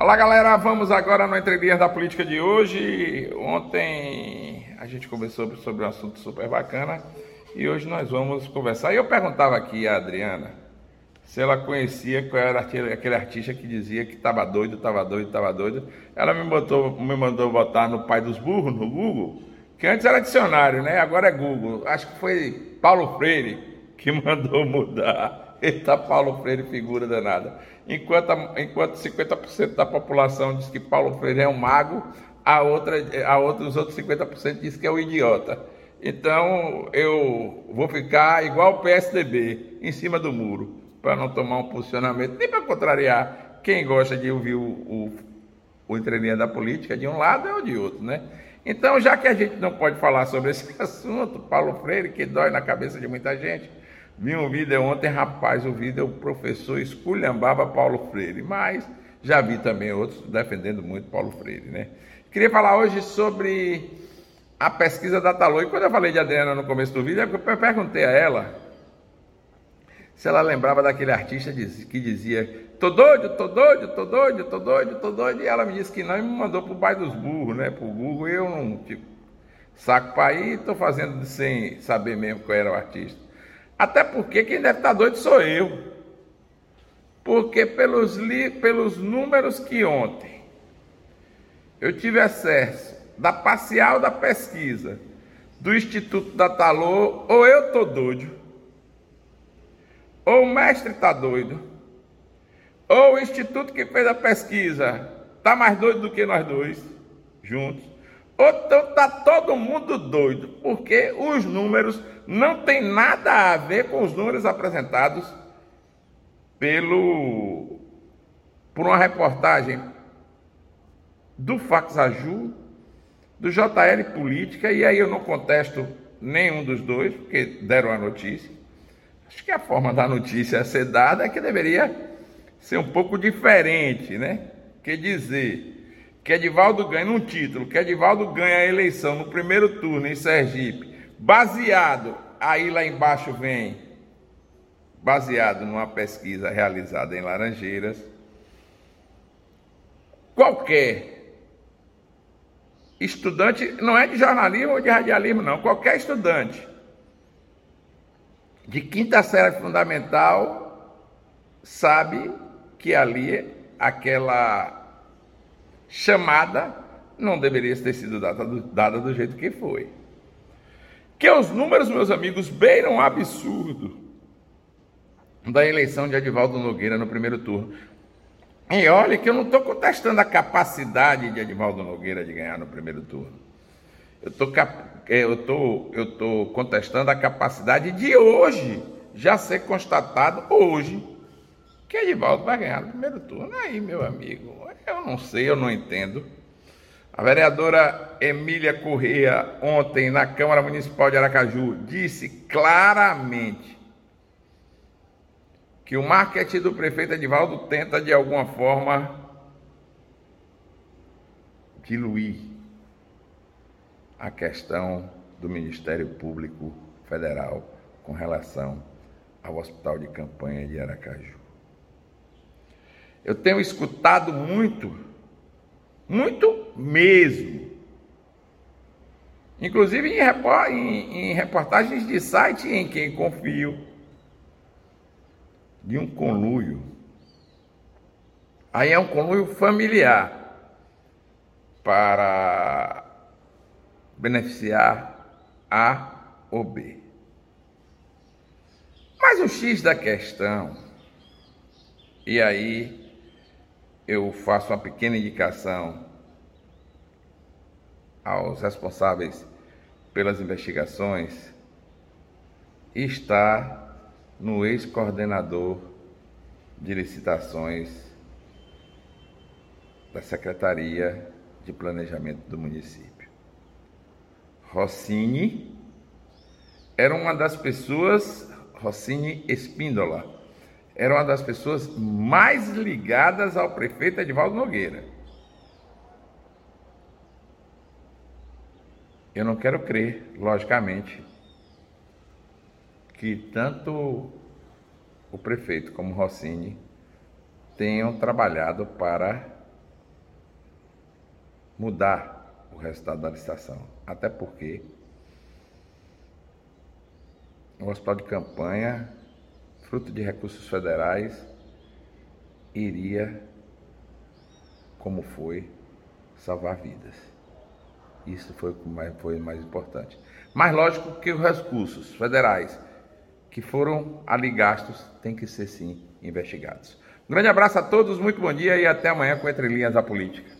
Olá galera, vamos agora no Entre da Política de hoje. Ontem a gente conversou sobre um assunto super bacana e hoje nós vamos conversar. E eu perguntava aqui a Adriana se ela conhecia qual era aquele artista que dizia que estava doido, estava doido, estava doido. Ela me, botou, me mandou botar no Pai dos Burros, no Google, que antes era dicionário, né? Agora é Google. Acho que foi Paulo Freire que mandou mudar. Eita, Paulo Freire, figura danada. Enquanto, enquanto 50% da população diz que Paulo Freire é um mago, a outra, a outra, os outros 50% diz que é um idiota. Então eu vou ficar igual o PSDB, em cima do muro, para não tomar um posicionamento, nem para contrariar quem gosta de ouvir o, o, o da política de um lado ou de outro, né? Então, já que a gente não pode falar sobre esse assunto, Paulo Freire, que dói na cabeça de muita gente, Vi um vídeo ontem, rapaz, o vídeo o professor esculhambava Paulo Freire, mas já vi também outros defendendo muito Paulo Freire, né? Queria falar hoje sobre a pesquisa da Talô. E quando eu falei de Adriana no começo do vídeo, eu perguntei a ela se ela lembrava daquele artista que dizia tô doido, tô doido, tô doido, tô doido, tô doido, e ela me disse que não e me mandou pro bairro dos burros, né, pro e eu não, tipo, saco para ir, tô fazendo sem saber mesmo qual era o artista. Até porque quem deve estar doido sou eu. Porque pelos, li, pelos números que ontem eu tive acesso da parcial da pesquisa do Instituto da Talô, ou eu estou doido, ou o mestre está doido, ou o instituto que fez a pesquisa está mais doido do que nós dois juntos. Então está todo mundo doido, porque os números não têm nada a ver com os números apresentados pelo por uma reportagem do Faxaju, do JL Política, e aí eu não contesto nenhum dos dois, porque deram a notícia. Acho que a forma da notícia ser dada é que deveria ser um pouco diferente, né? Quer dizer, que Edivaldo ganha num título, que Edivaldo ganha a eleição no primeiro turno em Sergipe, baseado, aí lá embaixo vem, baseado numa pesquisa realizada em Laranjeiras, qualquer estudante, não é de jornalismo ou de radialismo, não, qualquer estudante de quinta série fundamental sabe que ali aquela chamada não deveria ter sido dada do, dada do jeito que foi. Que os números, meus amigos, beiram um absurdo da eleição de Edivaldo Nogueira no primeiro turno. E olha que eu não estou contestando a capacidade de Edivaldo Nogueira de ganhar no primeiro turno. Eu estou eu tô, eu tô contestando a capacidade de hoje já ser constatado hoje que Edivaldo vai ganhar no primeiro turno. Aí, meu amigo, eu não sei, eu não entendo. A vereadora Emília Correia, ontem na Câmara Municipal de Aracaju, disse claramente que o marketing do prefeito Edivaldo tenta, de alguma forma, diluir a questão do Ministério Público Federal com relação ao Hospital de Campanha de Aracaju. Eu tenho escutado muito, muito mesmo. Inclusive em, reportagens de site em quem confio, de um conluio. Aí é um conluio familiar para beneficiar A ou B. Mas o X da questão, e aí eu faço uma pequena indicação aos responsáveis pelas investigações, está no ex-coordenador de licitações da Secretaria de Planejamento do município. Rossini era uma das pessoas, Rossini Espíndola, era uma das pessoas mais ligadas ao prefeito Edvaldo Nogueira. Eu não quero crer, logicamente, que tanto o prefeito como Rossini tenham trabalhado para mudar o resultado da licitação. Até porque o hospital de campanha, fruto de recursos federais, iria, como foi, salvar vidas. Isso foi o mais, foi mais importante. Mas lógico que os recursos federais que foram ali gastos têm que ser sim investigados. Um grande abraço a todos, muito bom dia e até amanhã com Entre Linhas da Política.